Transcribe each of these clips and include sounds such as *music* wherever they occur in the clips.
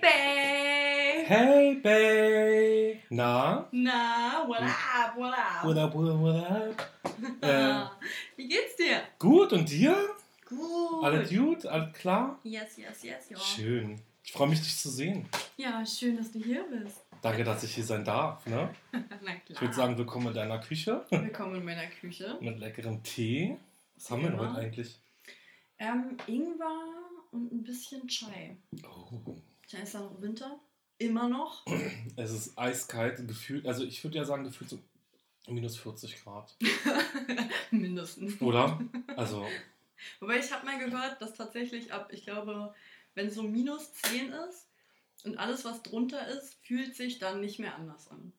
Hey, Babe! Hey, Babe! Na? Na, what up, what up? What up, what up, what up? *laughs* Äh, Wie geht's dir? gut, und dir? Gut. Alles gut? Alles klar? Yes, yes, yes, ja. Schön. Ich freue mich, dich zu sehen. Ja, schön, dass du hier bist. Danke, dass ich hier sein darf. Ne? *laughs* Na klar. Ich würde sagen, willkommen in deiner Küche Willkommen in meiner Küche. *laughs* mit leckerem Tee. Was haben wir denn Genau. heute eigentlich? Ähm, Ingwer und ein bisschen Chai. Oh, Ist ja noch Winter. Immer noch. *clears throat* es ist eiskalt, gefühlt, also ich würde ja sagen, gefühlt so minus 40 Grad. *laughs* Mindestens. Oder? Also, *laughs* Wobei ich habe mal gehört, dass tatsächlich ab, ich glaube, wenn es so minus 10 ist und alles, was drunter ist, fühlt sich dann nicht mehr anders an.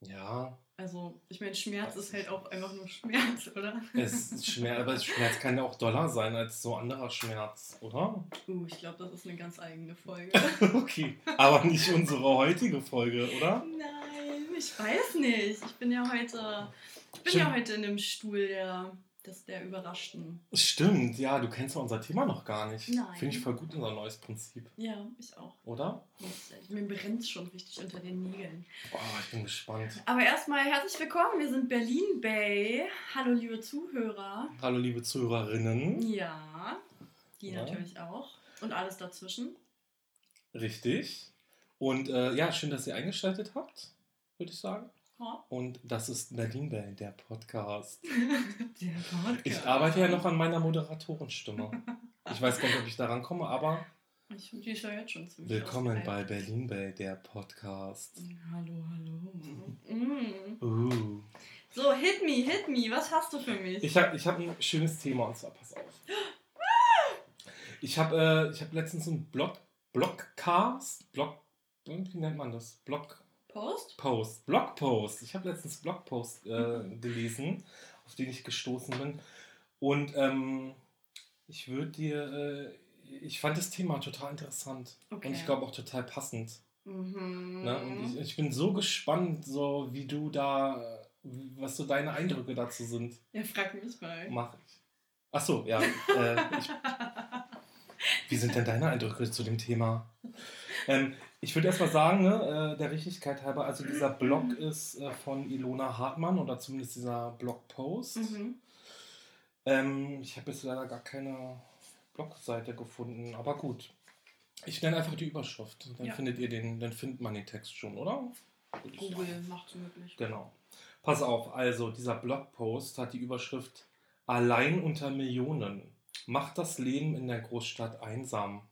ja, Also, ich meine, Schmerz ist halt auch einfach nur Schmerz, oder? es ist Schmerz, aber Schmerz kann ja auch doller sein als so anderer Schmerz, oder? Uh, ich glaube, das ist eine ganz eigene Folge. *laughs* Okay, aber nicht unsere heutige Folge, oder? Nein, ich weiß nicht. Ich bin ja heute, ich bin ja heute in dem Stuhl der, des, der Überraschten. Stimmt, ja, du kennst ja unser Thema noch gar nicht. Nein. Finde ich voll gut, unser neues Prinzip, Ja, ich auch. oder? Ich, mir brennt es schon richtig unter den Nägeln. Boah, ich bin gespannt. Aber erstmal herzlich willkommen. Wir sind Berlin Bay. Hallo, liebe Zuhörer. Hallo, liebe Zuhörerinnen. Ja, die Ja. natürlich auch. Und alles dazwischen. Richtig. Und äh, ja, schön, dass ihr eingeschaltet habt, würde ich sagen. Und das ist Berlin Bell, der Podcast. *laughs* Der Podcast. Ich arbeite ja noch an meiner Moderatorenstimme. Ich weiß gar nicht, ob ich daran komme, aber Ich finde die schon jetzt schon ziemlich willkommen bei. Berlin Bell, der Podcast. Hallo, hallo. *laughs* Mm. Uh. So, hit me, hit me. Was hast du für mich? Ich habe ich hab ein schönes Thema und zwar, pass auf. Ich habe äh, ich hab letztens einen Blog, Blogcast, Blog, wie nennt man das? Blogpost, Post? Blogpost. Ich habe letztens Blogpost äh, gelesen, auf den ich gestoßen bin. Und ähm, ich würde dir, äh, ich fand das Thema total interessant. Okay. Und ich glaube auch total passend. Mhm. Ne? Und ich, ich bin so gespannt, so wie du da, was so deine Eindrücke dazu sind. ja, frag mich mal. Mach ich. Ach so, ja. Äh, ich, *laughs* wie sind denn deine Eindrücke zu dem Thema? Ähm, ich würde erstmal sagen, ne, äh, der Richtigkeit halber, also dieser Blog ist äh, von Ilona Hartmann oder zumindest dieser Blogpost. Mhm. Ähm, ich habe jetzt leider gar keine Blogseite gefunden, aber gut. Ich nenne einfach die Überschrift. Dann Ja. findet ihr den, dann findet man den Text schon, oder? Google sagen. macht's möglich. Genau. Pass auf, also dieser Blogpost hat die Überschrift Allein unter Millionen. Macht das Leben in der Großstadt einsam.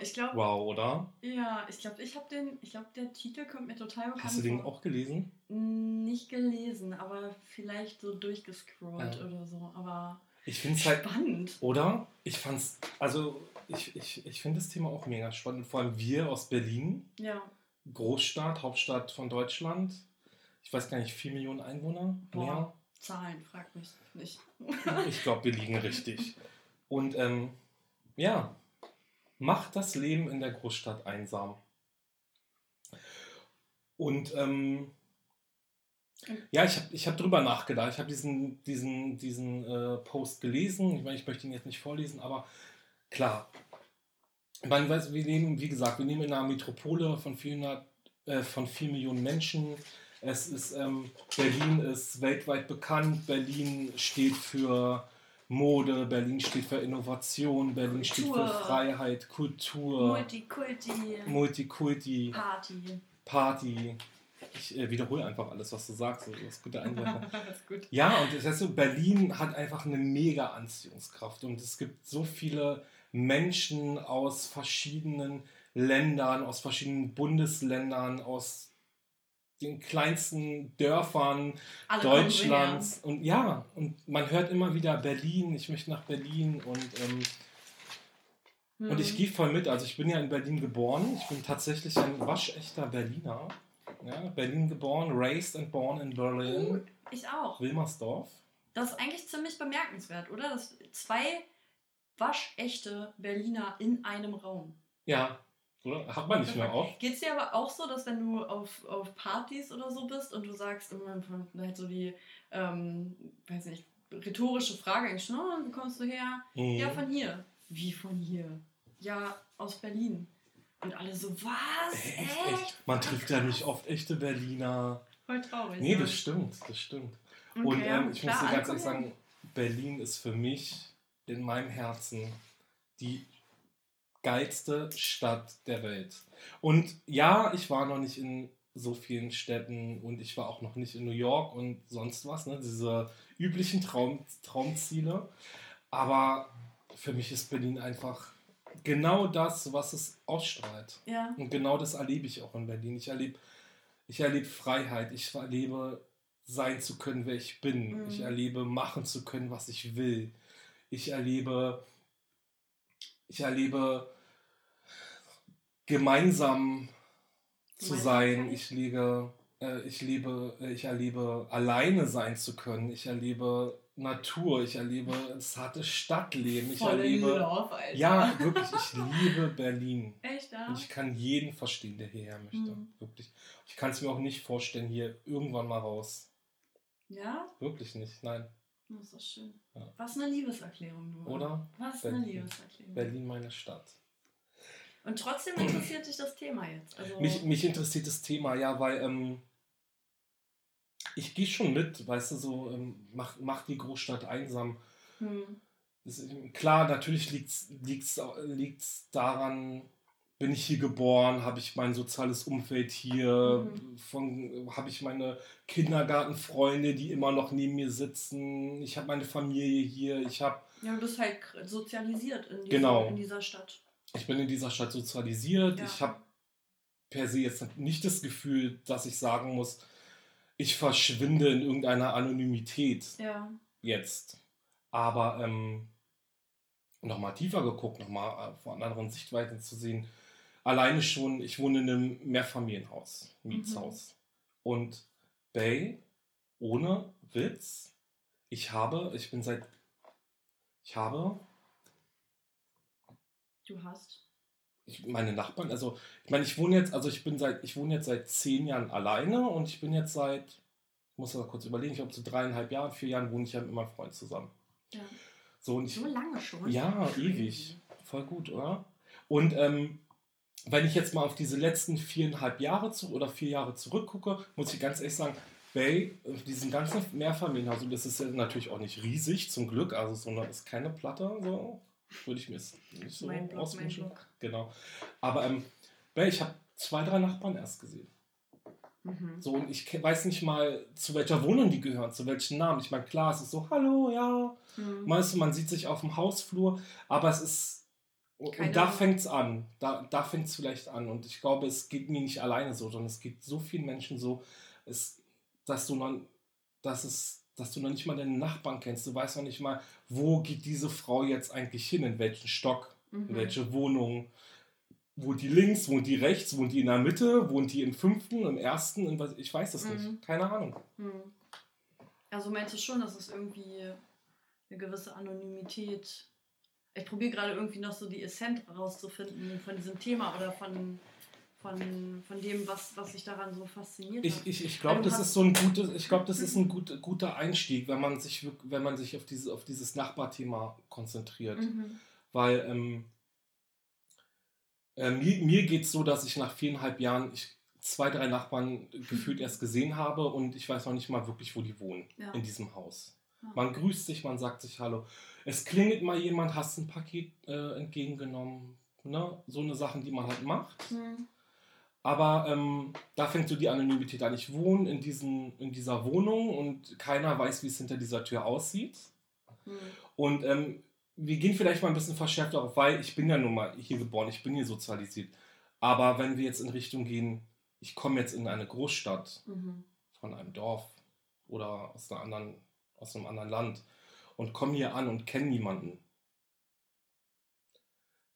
Ich glaube, Wow, oder? ja, ich glaube, ich habe den, ich glaube, der Titel kommt mir total bekannt Hast du den vor. auch gelesen? Nicht gelesen, aber vielleicht so durchgescrollt Ja. oder so. Aber Ich finde es halt, spannend. oder? Ich fand's, also ich, ich, ich finde das Thema auch mega spannend. Vor allem wir aus Berlin, Ja. Großstadt, Hauptstadt von Deutschland. Ich weiß gar nicht, 4 Millionen Einwohner? Boah. Zahlen, frag mich nicht. Mehr? Ich glaube, wir liegen richtig. *laughs* Und ähm, ja, macht das Leben in der Großstadt einsam. Und ähm, ja, ich habe ich hab drüber nachgedacht. Ich habe diesen, diesen, diesen äh, Post gelesen. Ich meine, ich möchte ihn jetzt nicht vorlesen, aber klar. Man weiß, wir leben, wie gesagt, wir leben in einer Metropole von 400, äh, von 4 Millionen Menschen. Es ist, ähm, Berlin ist weltweit bekannt. Berlin steht für Mode, Berlin steht für Innovation, Berlin steht für Kultur. Freiheit, Kultur, Multikulti. Multikulti. Party. Party. Ich äh, wiederhole einfach alles, was du sagst. Das ist gute Einwürfe. *laughs* ja, und das heißt so, Berlin hat einfach eine mega Anziehungskraft. Und es gibt so viele Menschen aus verschiedenen Ländern, aus verschiedenen Bundesländern, aus den kleinsten Dörfern Alle Deutschlands. Und ja, und man hört immer wieder Berlin, ich möchte nach Berlin und ähm, hierher. und ich gehe voll mit. Also ich bin ja in Berlin geboren. Ich bin tatsächlich ein waschechter Berliner. Ja, Berlin geboren, raised and born in Berlin. Uh, ich auch. Wilmersdorf. Das ist eigentlich ziemlich bemerkenswert, oder? Dass zwei waschechte Berliner in einem Raum. Ja, oder? hat man nicht mehr oft. Geht es dir aber auch so, dass wenn du auf, auf Partys oder so bist und du sagst immer halt so die, ähm, weiß nicht, rhetorische Frage eigentlich, ne? Wo kommst du her? Mhm. Ja, von hier. Wie von hier? Ja, aus Berlin. Und alle so, was? Echt, Echt? echt. Man trifft ja nicht oft echte Berliner. Voll traurig. Nee, ja. das stimmt, das stimmt. Okay, Und ähm, ich klar, muss dir ganz ehrlich sagen, Berlin ist für mich in meinem Herzen die geilste Stadt der Welt. Und ja, ich war noch nicht in so vielen Städten und ich war auch noch nicht in New York und sonst was, ne? diese üblichen Traum, Traumziele. Aber für mich ist Berlin einfach genau das, was es ausstrahlt. Ja. Und genau das erlebe ich auch in Berlin. Ich erlebe, ich erlebe Freiheit. Ich erlebe sein zu können, wer ich bin. Mhm. Ich erlebe machen zu können, was ich will. Ich erlebe, ich erlebe gemeinsam zu sein. Ich lege, äh, ich lebe, äh, ich erlebe alleine sein zu können. Ich erlebe Natur. Ich erlebe das harte Stadtleben. Ich Voll in erlebe Love, Alter. ja, wirklich, ich liebe Berlin. Echt, ja? Und ich kann jeden verstehen, der hierher möchte. Mhm. Wirklich. Ich kann es mir auch nicht vorstellen, hier irgendwann mal raus. Ja? Wirklich nicht, nein. Das ist doch schön. Ja. Was eine Liebeserklärung, du. Oder? Was eine Berlin. Liebeserklärung. Berlin, meine Stadt. Und trotzdem interessiert dich das Thema jetzt. Also, Mich, mich interessiert das Thema, ja, weil ähm, ich gehe schon mit, weißt du, so, ähm, mach, mach die Großstadt einsam. hm, Das klar, natürlich liegt es liegt's daran, bin ich hier geboren, habe ich mein soziales Umfeld hier, Mhm. habe ich meine Kindergartenfreunde, die immer noch neben mir sitzen, ich habe meine Familie hier, ich habe ja, du bist halt sozialisiert in, dieser- Genau. in dieser Stadt. Ich bin in dieser Stadt sozialisiert, Ja. ich habe per se jetzt nicht das Gefühl, dass ich sagen muss, ich verschwinde in irgendeiner Anonymität. Ja. jetzt. Aber ähm, nochmal tiefer geguckt, nochmal äh, von anderen Sichtweisen zu sehen. Alleine schon, ich wohne in einem Mehrfamilienhaus, Mietshaus. Und Bay, ohne Witz, ich habe, ich bin seit, ich habe, Du hast. ich, meine Nachbarn, also ich meine, ich wohne jetzt, also ich bin seit, ich wohne jetzt seit zehn Jahren alleine und ich bin jetzt seit, ich muss mal kurz überlegen, ich glaube so dreieinhalb Jahren, vier Jahren wohne ich ja mit meinem Freund zusammen. Ja. So und ich, So lange schon? Ja, ewig. Voll gut, oder? Und ähm, wenn ich jetzt mal auf diese letzten viereinhalb Jahre zu, oder vier Jahre zurückgucke, muss ich ganz ehrlich sagen, Bay, äh, diesen ganzen Mehrfamilienhaus, und das ist ja natürlich auch nicht riesig, zum Glück, also so eine, ist keine Platte, so würde ich mir jetzt nicht so Mein Block, mein auswünschen. Block. Genau. Aber ähm, ich habe zwei, drei Nachbarn erst gesehen. Mhm. So, und ich weiß nicht mal, zu welcher Wohnung die gehören, zu welchen Namen. Ich meine, klar, es ist so, hallo, ja, Mhm. Meinst du, man sieht sich auf dem Hausflur, aber es ist. Keine und da fängt es an. Da, da fängt es vielleicht an. Und ich glaube, es geht mir nicht alleine so, sondern es geht so vielen Menschen so, es, dass du noch, dass es, dass du noch nicht mal deine Nachbarn kennst. Du weißt noch nicht mal, wo geht diese Frau jetzt eigentlich hin, in welchen Stock, in Mhm. welche Wohnung. Wohnt die links, wohnt die rechts, wohnt die in der Mitte, wohnt die im fünften, im ersten, in ich weiß das Mhm. nicht. Keine Ahnung. Hm. Also meinst du schon, dass es irgendwie eine gewisse Anonymität. Ich probiere gerade irgendwie noch so die Essenz rauszufinden von diesem Thema oder von, von, von dem, was, was sich daran so fasziniert Ich, hat. ich, ich glaube, das ist so ein gutes, ich glaube, das ist ein gut, guter Einstieg, wenn man sich, wenn man sich auf, diese, auf dieses Nachbarthema konzentriert. Mhm. Weil ähm, äh, mir, mir geht es so, dass ich nach viereinhalb Jahren ich zwei, drei Nachbarn gefühlt erst gesehen habe und ich weiß noch nicht mal wirklich, wo die wohnen Ja. in diesem Haus. Ja. Man grüßt sich, man sagt sich Hallo. Es klingelt mal jemand, hast ein Paket äh, entgegengenommen. Ne? So eine Sachen, die man halt macht. Mhm. Aber ähm, da fängt so die Anonymität an. Ich wohne in, diesen, in dieser Wohnung und keiner weiß, wie es hinter dieser Tür aussieht. Mhm. Und ähm, wir gehen vielleicht mal ein bisschen verschärft darauf, weil ich bin ja nun mal hier geboren, ich bin hier sozialisiert. Aber wenn wir jetzt in Richtung gehen, ich komme jetzt in eine Großstadt Mhm. von einem Dorf oder aus, einer anderen, aus einem anderen Land und komme hier an und kenne niemanden,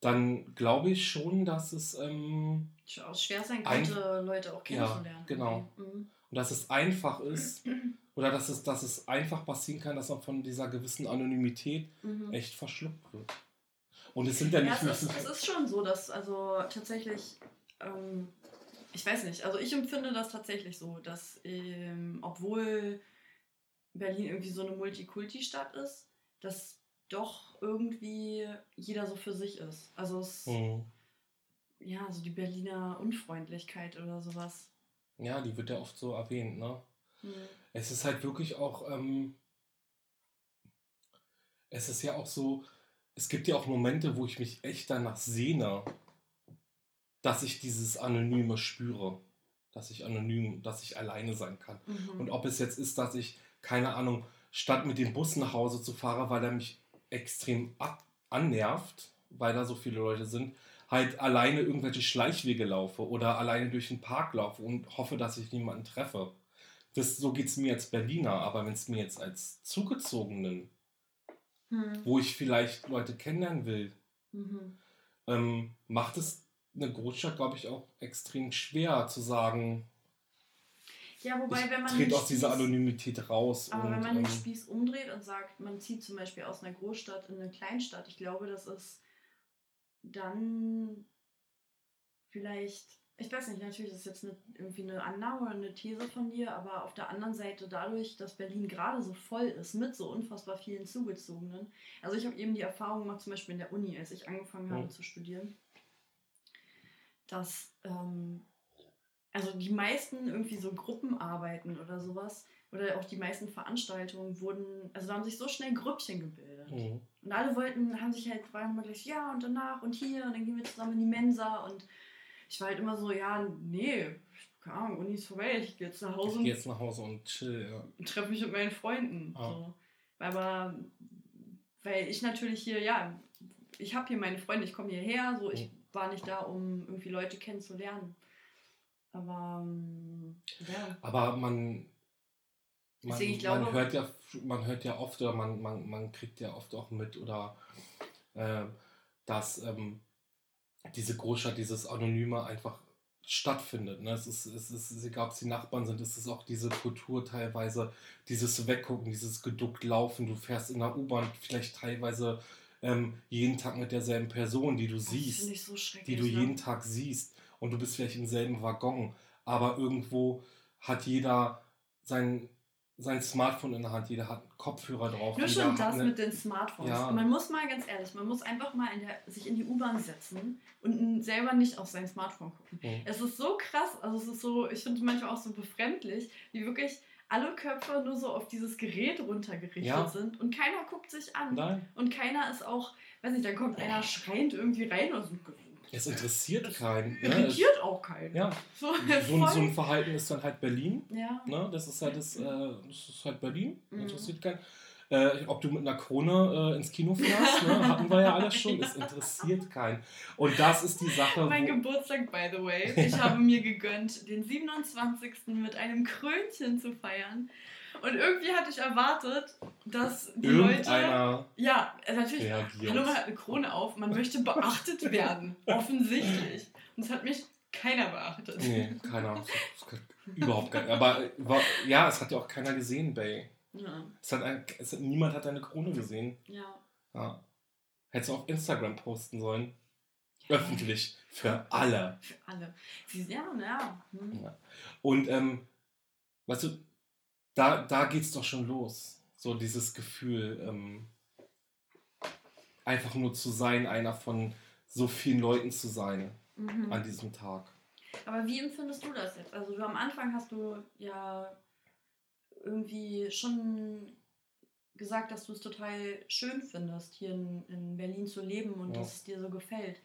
dann glaube ich schon, dass es ähm, Auch schwer sein Ein- könnte, Leute auch kennenzulernen. genau. Okay. Mhm. Und dass es einfach ist, *clears throat* oder dass es, dass es einfach passieren kann, dass man von dieser gewissen Anonymität Mhm. echt verschluckt wird. Und es sind ja Ja, nicht es ist, es ist schon so, dass also tatsächlich, ähm, ich weiß nicht, also ich empfinde das tatsächlich so, dass ähm, obwohl Berlin irgendwie so eine Multikulti-Stadt ist, dass doch irgendwie jeder so für sich ist. Also es, Mhm. ja, so die Berliner Unfreundlichkeit oder sowas. Ja, die wird ja oft so erwähnt, ne? Hm. Es ist halt wirklich auch, ähm, es ist ja auch so, es gibt ja auch Momente, wo ich mich echt danach sehne, dass ich dieses Anonyme spüre. Dass ich anonym, dass ich alleine sein kann. Mhm. Und ob es jetzt ist, dass ich, keine Ahnung, statt mit dem Bus nach Hause zu fahren, weil er mich extrem ab annervt, weil da so viele Leute sind, halt alleine irgendwelche Schleichwege laufe oder alleine durch den Park laufe und hoffe, dass ich niemanden treffe. Das, so geht es mir als Berliner, aber wenn es mir jetzt als Zugezogenen, Hm. wo ich vielleicht Leute kennenlernen will, Mhm. ähm, macht es eine Großstadt, glaube ich, auch extrem schwer zu sagen, Ja, wobei, wenn man den aus dieser Anonymität raus. Aber und, wenn man den ähm, Spieß umdreht und sagt, man zieht zum Beispiel aus einer Großstadt in eine Kleinstadt, ich glaube, das ist dann vielleicht, ich weiß nicht, natürlich ist es jetzt eine, irgendwie eine Annahme oder eine These von dir, aber auf der anderen Seite dadurch, dass Berlin gerade so voll ist mit so unfassbar vielen Zugezogenen. Also ich habe eben die Erfahrung gemacht, zum Beispiel in der Uni, als ich angefangen habe Mhm. zu studieren, dass ähm, also die meisten irgendwie so Gruppenarbeiten oder sowas oder auch die meisten Veranstaltungen wurden, also da haben sich so schnell Grüppchen gebildet. mhm. Und alle wollten, haben sich halt, waren immer gleich, ja und danach und hier und dann gehen wir zusammen in die Mensa und ich war halt immer so, ja, nee, keine Ahnung, Uni ist vorbei, ich gehe jetzt nach Hause Ich und gehe jetzt nach Hause und chill. Ja. und treffe mich mit meinen Freunden. Ah. So. Aber weil ich natürlich hier, ja, ich habe hier meine Freunde, ich komme hierher, so ich Mhm. war nicht da, um irgendwie Leute kennenzulernen. Aber ähm, ja. Aber man, man, Deswegen, ich man, glaube- hört ja, man hört ja oft oder man, man, man kriegt ja oft auch mit oder äh, dass ähm, diese Großstadt, dieses Anonyme einfach stattfindet. Ne? Es ist, es ist, egal ob es die Nachbarn sind, es ist auch diese Kultur teilweise, dieses Weggucken, dieses geduckt Laufen. Du fährst in der U-Bahn vielleicht teilweise ähm, jeden Tag mit derselben Person, die du Das siehst so die du ne? jeden Tag siehst und du bist vielleicht im selben Waggon, aber irgendwo hat jeder sein, sein Smartphone in der Hand, jeder hat einen Kopfhörer drauf. Nur schon das eine- mit den Smartphones. Ja. Man muss mal ganz ehrlich, man muss einfach mal in der, sich in die U-Bahn setzen und selber nicht auf sein Smartphone gucken. Mhm. Es ist so krass, also es ist so, ich finde es manchmal auch so befremdlich, wie wirklich alle Köpfe nur so auf dieses Gerät runtergerichtet Ja. sind und keiner guckt sich an. Nein, Und keiner ist auch, weiß nicht, dann kommt einer schreiend irgendwie rein und so, es interessiert keinen. Ne? Es, irritiert auch keinen. ja, *laughs* So, so, ein- so ein Verhalten ist dann halt Berlin. ja. Ne? Das ist halt das, äh, das ist halt Berlin. Mhm. Interessiert keinen. Äh, ob du mit einer Krone äh, ins Kino fährst, ne? *laughs* hatten wir ja alles schon. Es interessiert keinen. Und das ist die Sache. Mein Geburtstag, by the way. Ich *laughs* habe mir gegönnt, den 27. mit einem Krönchen zu feiern. Und irgendwie hatte ich erwartet, dass die Leute. Ja, äh, natürlich. reagiert. Hallo, man hat eine Krone auf. Man möchte beachtet *laughs* werden. Offensichtlich. Und es hat mich keiner beachtet. Nee, keiner. Überhaupt keiner. Aber war, ja, es hat ja auch keiner gesehen, Bay. Ja, Es hat ein, es hat, niemand hat deine Krone gesehen. ja. Ja. Hättest du auf Instagram posten sollen. Öffentlich. Für alle. Für alle. Ja, ja. Hm. Ja. Und, ähm, weißt du, da, da geht's doch schon los. So dieses Gefühl, ähm, einfach nur zu sein, einer von so vielen Leuten zu sein Mhm. an diesem Tag. Aber wie empfindest du das jetzt? Also du am Anfang hast du ja irgendwie schon gesagt, dass du es total schön findest, hier in, in Berlin zu leben und Ja. dass es dir so gefällt.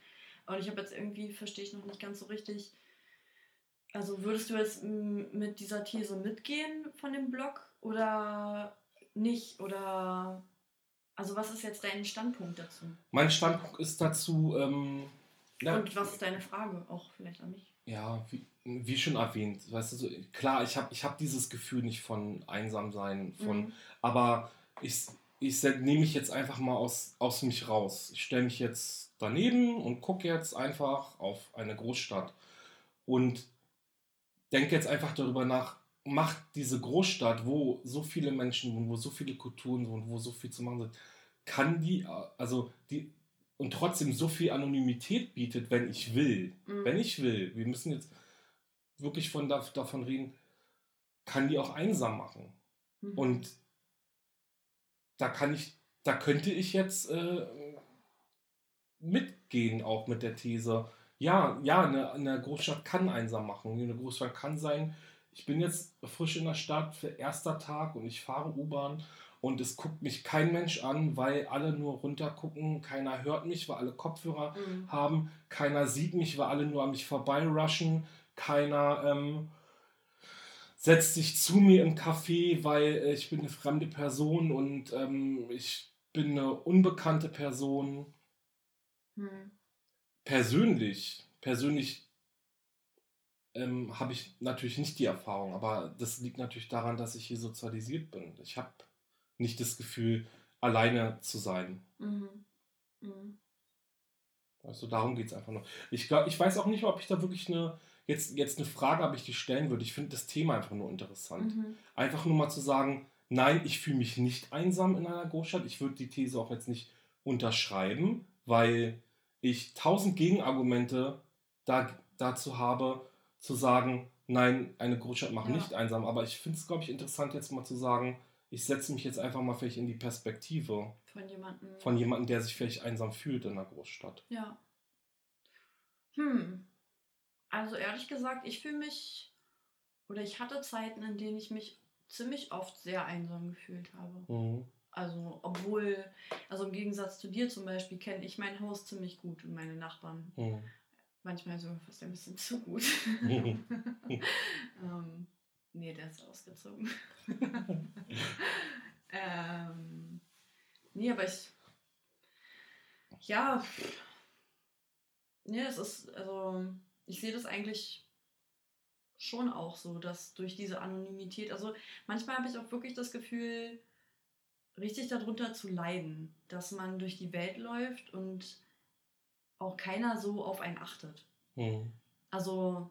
Und ich habe jetzt irgendwie, verstehe ich noch nicht ganz so richtig, also würdest du jetzt mit dieser These mitgehen von dem Blog oder nicht? Oder also was ist jetzt dein Standpunkt dazu? Mein Standpunkt ist dazu, ähm, ja, Und was ist deine Frage auch vielleicht an mich? ja, wie, wie schon erwähnt, weißt du, so, klar, ich habe ich hab dieses Gefühl nicht von Einsamsein, von, Mhm. aber ich, ich nehme mich jetzt einfach mal aus, aus mich raus. Ich stelle mich jetzt daneben und gucke jetzt einfach auf eine Großstadt und denke jetzt einfach darüber nach, macht diese Großstadt, wo so viele Menschen wohnen, wo so viele Kulturen wohnen, wo so viel zu machen sind, kann die, also die, und trotzdem so viel Anonymität bietet, wenn ich will. Mhm. Wenn ich will. Wir müssen jetzt wirklich von, da- davon reden, kann die auch einsam machen. Mhm. Und da kann ich, da könnte ich jetzt äh, mitgehen, auch mit der These, Ja, ja, eine, eine Großstadt kann einsam machen. Eine Großstadt kann sein, ich bin jetzt frisch in der Stadt für erster Tag und ich fahre U-Bahn und es guckt mich kein Mensch an, weil alle nur runter gucken, keiner hört mich, weil alle Kopfhörer mhm. haben, keiner sieht mich, weil alle nur an mich vorbeirushen, keiner ähm, setzt sich zu mir im Café, weil ich bin eine fremde Person und ähm, ich bin eine unbekannte Person. Mhm. Persönlich, persönlich ähm, habe ich natürlich nicht die Erfahrung, aber das liegt natürlich daran, dass ich hier sozialisiert bin. Ich habe nicht das Gefühl, alleine zu sein. Mhm. Mhm. Also darum geht es einfach noch. Ich, glaub, ich weiß auch nicht, ob ich da wirklich eine, jetzt, jetzt eine Frage habe, ich die stellen würde. Ich finde das Thema einfach nur interessant. Mhm. Einfach nur mal zu sagen, nein, ich fühle mich nicht einsam in einer Großstadt. Ich würde die These auch jetzt nicht unterschreiben, weil ich tausend Gegenargumente da, dazu habe, zu sagen, nein, eine Großstadt macht ja. nicht einsam. Aber ich finde es, glaube ich, interessant, jetzt mal zu sagen, ich setze mich jetzt einfach mal vielleicht in die Perspektive von jemandem, von jemandem, der sich vielleicht einsam fühlt in einer Großstadt. Ja. Hm. Also ehrlich gesagt, ich fühle mich, oder ich hatte Zeiten, in denen ich mich ziemlich oft sehr einsam gefühlt habe. Mhm. Also, obwohl, also im Gegensatz zu dir zum Beispiel, kenne ich mein Haus ziemlich gut und meine Nachbarn. Mhm. Manchmal sogar fast ein bisschen zu gut. *laughs* *laughs* ähm, nee, der ist ausgezogen. *laughs* ähm, nee, aber ich. Ja. Nee, es ist, also, ich sehe das eigentlich schon auch so, dass durch diese Anonymität, also manchmal habe ich auch wirklich das Gefühl, richtig darunter zu leiden, dass man durch die Welt läuft und auch keiner so auf einen achtet. Mhm. Also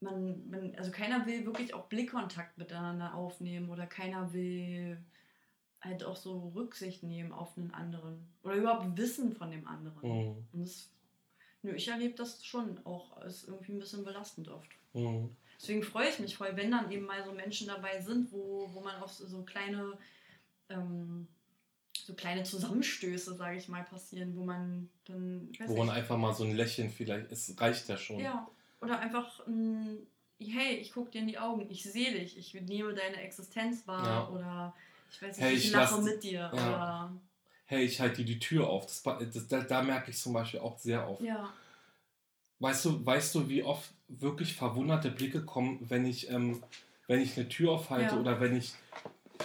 man, man, also keiner will wirklich auch Blickkontakt miteinander aufnehmen oder keiner will halt auch so Rücksicht nehmen auf einen anderen oder überhaupt wissen von dem anderen. Mhm. Und das, nö, ich erlebe das schon auch als irgendwie ein bisschen belastend oft. Mhm. Deswegen freue ich mich voll, wenn dann eben mal so Menschen dabei sind, wo, wo man auf so kleine ähm, so kleine Zusammenstöße, sage ich mal, passieren, wo man dann. Wo man einfach mal so ein Lächeln vielleicht, es reicht ja schon. Ja, oder einfach ein, hey, ich gucke dir in die Augen, ich sehe dich, ich nehme deine Existenz wahr ja. oder ich weiß nicht, hey, ich, ich lache mit dir. Ja. Oder hey, ich halte dir die Tür auf. Das, das, da, da merke ich zum Beispiel auch sehr oft. Ja. Weißt du, weißt du, wie oft wirklich verwunderte Blicke kommen, wenn ich, ähm, wenn ich eine Tür aufhalte ja. oder wenn ich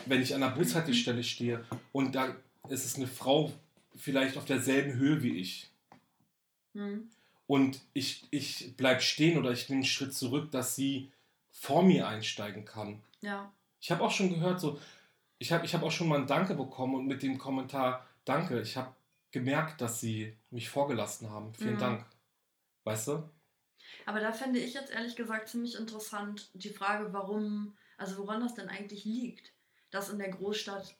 wenn ich an der Bushaltestelle stehe und da ist es eine Frau vielleicht auf derselben Höhe wie ich. Mhm. Und ich, ich bleibe stehen oder ich nehme einen Schritt zurück, dass sie vor mir einsteigen kann. Ja. Ich habe auch schon gehört, so, ich habe ich hab auch schon mal ein Danke bekommen und mit dem Kommentar Danke, ich habe gemerkt, dass sie mich vorgelassen haben. Vielen mhm. Dank. Weißt du? Aber da fände ich jetzt ehrlich gesagt ziemlich interessant die Frage, warum, also woran das denn eigentlich liegt dass in der Großstadt,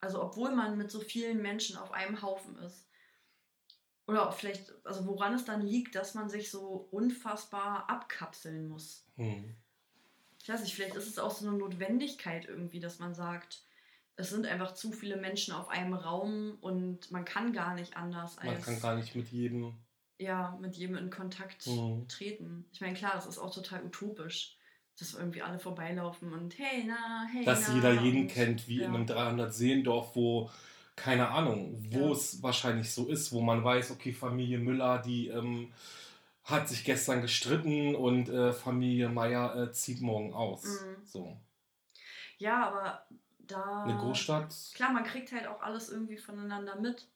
also obwohl man mit so vielen Menschen auf einem Haufen ist, oder vielleicht, also woran es dann liegt, dass man sich so unfassbar abkapseln muss. Hm. Ich weiß nicht, vielleicht ist es auch so eine Notwendigkeit irgendwie, dass man sagt, es sind einfach zu viele Menschen auf einem Raum und man kann gar nicht anders als. Man kann gar nicht mit jedem. Ja, mit jedem in Kontakt mhm. treten. Ich meine, klar, das ist auch total utopisch dass irgendwie alle vorbeilaufen und hey, na, hey, Dass na, jeder jeden kennt, wie ja. in einem 300 Seendorf, wo, keine Ahnung, wo ja. es wahrscheinlich so ist, wo man weiß, okay, Familie Müller, die ähm, hat sich gestern gestritten und äh, Familie Meier äh, zieht morgen aus. Mhm. So. Ja, aber da. Eine Großstadt. Klar, man kriegt halt auch alles irgendwie voneinander mit,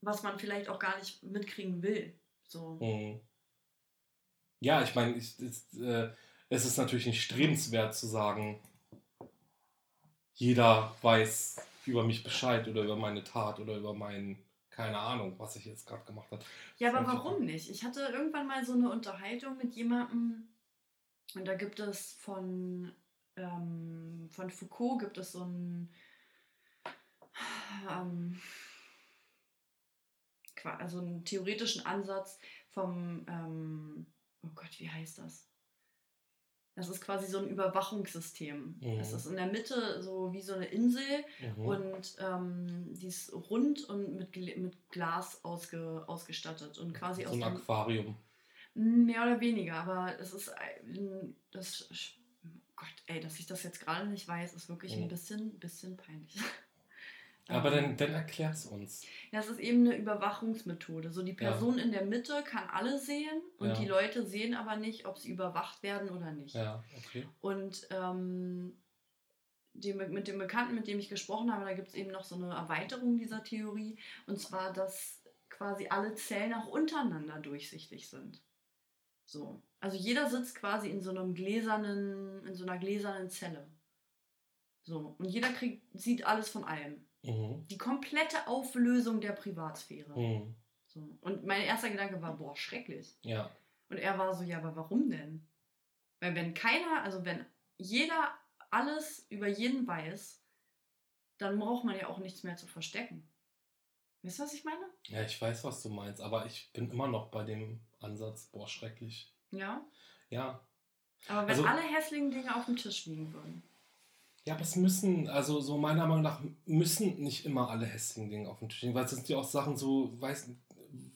was man vielleicht auch gar nicht mitkriegen will. So. Mhm. Ja, ich meine, ich, ich äh, es ist natürlich nicht strebenswert zu sagen, jeder weiß über mich Bescheid oder über meine Tat oder über meinen, keine Ahnung, was ich jetzt gerade gemacht habe. Ja, aber warum nicht? Ich hatte irgendwann mal so eine Unterhaltung mit jemandem und da gibt es von, ähm, von Foucault gibt es so einen, ähm, also einen theoretischen Ansatz vom, ähm, oh Gott, wie heißt das? Das ist quasi so ein Überwachungssystem. Mhm. Es ist in der Mitte so wie so eine Insel Mhm. und ähm, die ist rund und mit, mit Glas ausge, ausgestattet und quasi so aus ein Aquarium. Mehr oder weniger, aber es ist das Gott, ey, dass ich das jetzt gerade nicht weiß, ist wirklich Mhm. ein bisschen, bisschen peinlich. *laughs* Aber Ähm, dann, dann erklär's uns. ja, es ist eben eine Überwachungsmethode. So die Person in der Mitte kann alle sehen und Ja. die Leute sehen aber nicht, ob sie überwacht werden oder nicht. Ja, okay. Und ähm, dem, mit dem Bekannten, mit dem ich gesprochen habe, da gibt es eben noch so eine Erweiterung dieser Theorie. Und zwar, dass quasi alle Zellen auch untereinander durchsichtig sind. So. Also jeder sitzt quasi in so einem gläsernen, in so einer gläsernen Zelle. So. Und jeder kriegt, sieht alles von allem. Mhm. Die komplette Auflösung der Privatsphäre. Mhm. So. Und mein erster Gedanke war, boah, schrecklich. Ja. Und er war so, ja, aber warum denn? Weil wenn keiner, also wenn jeder alles über jeden weiß, dann braucht man ja auch nichts mehr zu verstecken. Weißt du, was ich meine? Ja, ich weiß, was du meinst, aber ich bin immer noch bei dem Ansatz, boah, schrecklich. Ja. Ja. Aber wenn Also- alle hässlichen Dinge auf dem Tisch liegen würden. Ja, aber es müssen, also so meiner Meinung nach, müssen nicht immer alle hässlichen Dinge auf dem Tisch liegen, weil es sind ja auch Sachen so, weiß,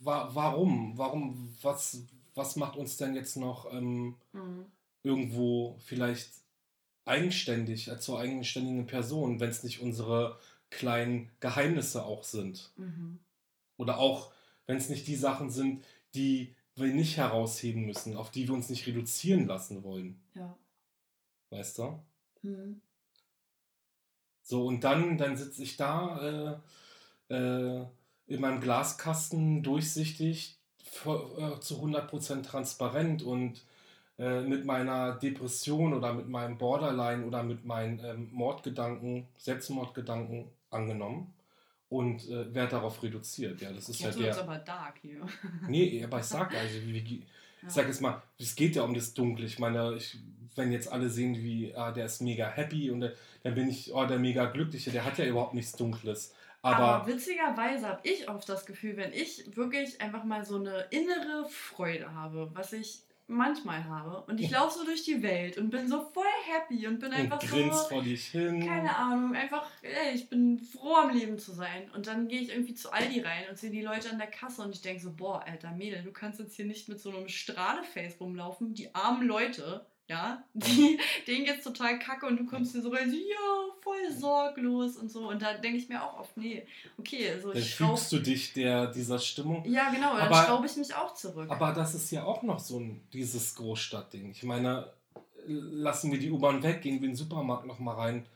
wa warum? Warum, was, was macht uns denn jetzt noch ähm, Mhm. irgendwo vielleicht eigenständig, als zur eigenständigen Person, wenn es nicht unsere kleinen Geheimnisse auch sind? Mhm. Oder auch, wenn es nicht die Sachen sind, die wir nicht herausheben müssen, auf die wir uns nicht reduzieren lassen wollen. Ja. Weißt du? Mhm. So, und dann, dann sitze ich da äh, äh, in meinem Glaskasten durchsichtig, voll, äh, zu 100% transparent und äh, mit meiner Depression oder mit meinem Borderline oder mit meinen ähm, Mordgedanken, Selbstmordgedanken angenommen und äh, werde darauf reduziert. Ja, das ist ja wird's der. aber dark hier. Nee, aber ich sag also, wie, wie, Ja. ich sag jetzt mal, es geht ja um das Dunkle. Ich meine, ich, wenn jetzt alle sehen, wie, ah, der ist mega happy und der, dann bin ich, oh, der mega Glückliche, der hat ja überhaupt nichts Dunkles. Aber, Aber, witzigerweise habe ich oft das Gefühl, wenn ich wirklich einfach mal so eine innere Freude habe, was ich manchmal habe, und ich laufe so durch die Welt und bin so voll happy und bin und einfach grinst so, vor dich hin. keine Ahnung, einfach, ey, ich bin froh am Leben zu sein. Und dann gehe ich irgendwie zu Aldi rein und sehe die Leute an der Kasse und ich denke so, boah, alter Mädel, du kannst jetzt hier nicht mit so einem Strahleface rumlaufen. Die armen Leute, ja, die, denen geht's total kacke und du kommst hier so rein, so, ja, voll sorglos und so. Und da denke ich mir auch oft, nee, okay, also Dann ich schraub, fügst du dich der, dieser Stimmung. Ja, genau, dann Aber- schraube ich mich auch zurück. Aber das ist ja auch noch so ein, dieses Großstadtding. Ich meine, lassen wir die U-Bahn weg, gehen wir in den Supermarkt nochmal rein.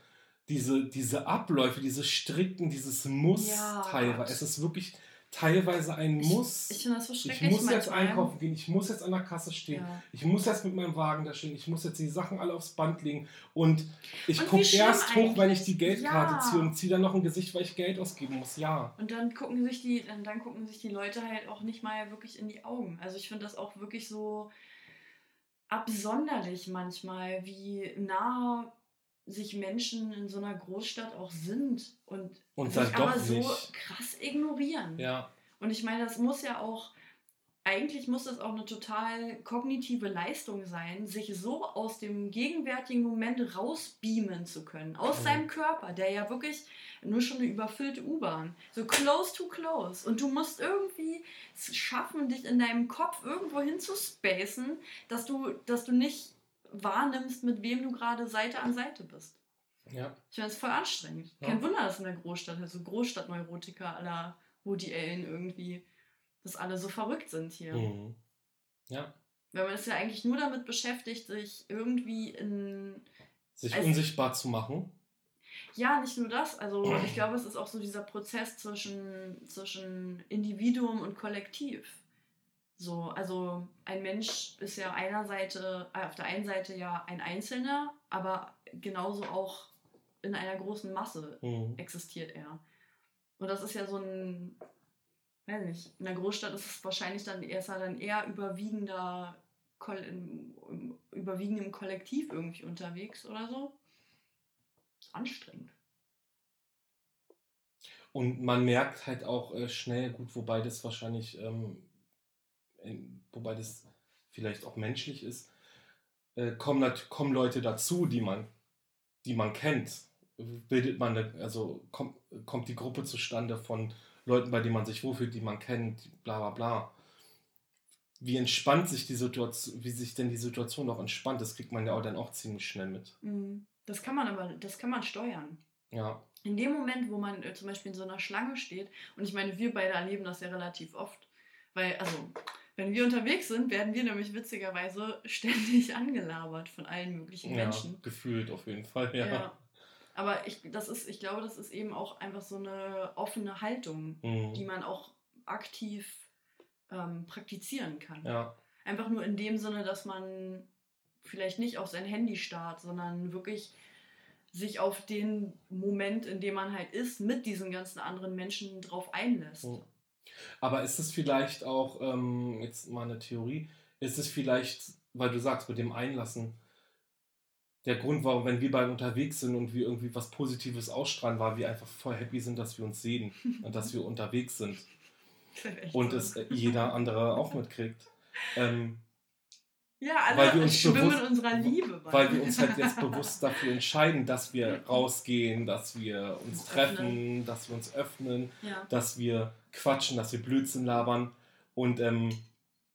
Diese, diese Abläufe, diese strikten, dieses Muss Ja, teilweise. Es ist wirklich teilweise ein Muss. ich finde das so Ich schrecklich muss jetzt einkaufen gehen, ich muss jetzt an der Kasse stehen, Ja. ich muss jetzt mit meinem Wagen da stehen, ich muss jetzt die Sachen alle aufs Band legen und ich gucke erst hoch, wenn ich die eigentlich. Geldkarte Ja. ziehe und ziehe dann noch ein Gesicht, weil ich Geld ausgeben muss. Ja. Und dann gucken sich die, dann, dann gucken sich die Leute halt auch nicht mal wirklich in die Augen. Also ich finde das auch wirklich so absonderlich manchmal, wie nah sich Menschen in so einer Großstadt auch sind und, Und sich aber so nicht. krass ignorieren. Ja. Und ich meine, das muss ja auch, eigentlich muss das auch eine total kognitive Leistung sein, sich so aus dem gegenwärtigen Moment rausbeamen zu können. Aus Mhm. seinem Körper, der ja wirklich nur schon eine überfüllte U-Bahn. So close to close. Und du musst irgendwie es schaffen, dich in deinem Kopf irgendwo hin zu spacen, dass du, dass du nicht wahrnimmst, mit wem du gerade Seite an Seite bist. Ja. Ich finde das voll anstrengend. Ja. Kein Wunder, dass in der Großstadt, also Großstadtneurotiker aller Woody Allen irgendwie, dass alle so verrückt sind hier. Mhm. Ja. Weil man ist ja eigentlich nur damit beschäftigt, sich irgendwie in. Sich Also- unsichtbar zu machen. Ja, nicht nur das. Also ich glaube, es ist auch so dieser Prozess zwischen, zwischen Individuum und Kollektiv. So, also ein Mensch ist ja einer Seite, äh, auf der einen Seite ja ein Einzelner, aber genauso auch in einer großen Masse Mhm. existiert er. Und das ist ja so ein, weiß nicht, in der Großstadt ist es wahrscheinlich dann eher, ist er dann eher überwiegender, Koll- im, im, überwiegend im Kollektiv irgendwie unterwegs oder so. Anstrengend. Und man merkt halt auch äh, schnell, gut, wobei das wahrscheinlich, ähm, in, wobei das vielleicht auch menschlich ist, äh, kommen, kommen Leute dazu, die man, die man kennt. Bildet man, eine, also kommt, kommt die Gruppe zustande von Leuten, bei denen man sich wohlfühlt, die man kennt, bla bla bla. Wie entspannt sich die Situation, wie sich denn die Situation auch entspannt, das kriegt man ja auch dann auch ziemlich schnell mit. Mhm. Das kann man aber, das kann man steuern. Ja. In dem Moment, wo man äh, zum Beispiel in so einer Schlange steht, und ich meine, wir beide erleben das ja relativ oft, weil, also, wenn wir unterwegs sind, werden wir nämlich witzigerweise ständig angelabert von allen möglichen ja, Menschen. Gefühlt auf jeden Fall, ja. ja. Aber ich, das ist, ich glaube, das ist eben auch einfach so eine offene Haltung, Mhm. die man auch aktiv ähm, praktizieren kann. Ja. Einfach nur in dem Sinne, dass man vielleicht nicht auf sein Handy starrt, sondern wirklich sich auf den Moment, in dem man halt ist, mit diesen ganzen anderen Menschen drauf einlässt. Mhm. Aber ist es vielleicht auch, ähm, jetzt mal eine Theorie, ist es vielleicht, weil du sagst, mit dem Einlassen, der Grund, warum, wenn wir beide unterwegs sind und wir irgendwie was Positives ausstrahlen, weil wir einfach voll happy sind, dass wir uns sehen und dass wir *laughs* unterwegs sind. Und es äh, jeder andere auch mitkriegt. Ähm, ja, alle weil wir uns schwimmen bewusst- unserer Liebe. bei. weil wir uns halt jetzt bewusst dafür entscheiden, dass wir rausgehen, dass wir uns Uns treffen, öffnen. dass wir uns öffnen, ja. dass wir quatschen, dass wir Blödsinn labern. Und ähm,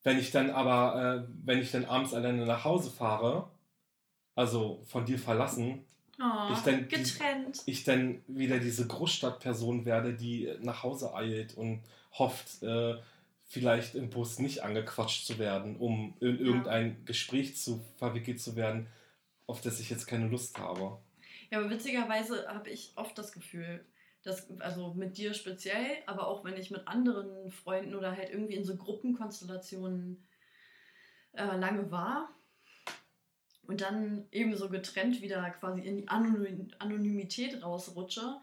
wenn ich dann aber, äh, wenn ich dann abends alleine nach Hause fahre, also von dir verlassen, Oh, ich dann- getrennt. ich dann wieder diese Großstadtperson werde, die nach Hause eilt und hofft, äh, vielleicht im Bus nicht angequatscht zu werden, um in irgendein Gespräch zu verwickelt zu werden, auf das ich jetzt keine Lust habe. Ja, aber witzigerweise habe ich oft das Gefühl, dass, also mit dir speziell, aber auch wenn ich mit anderen Freunden oder halt irgendwie in so Gruppenkonstellationen äh, lange war und dann eben so getrennt wieder quasi in die Anonym Anonymität rausrutsche,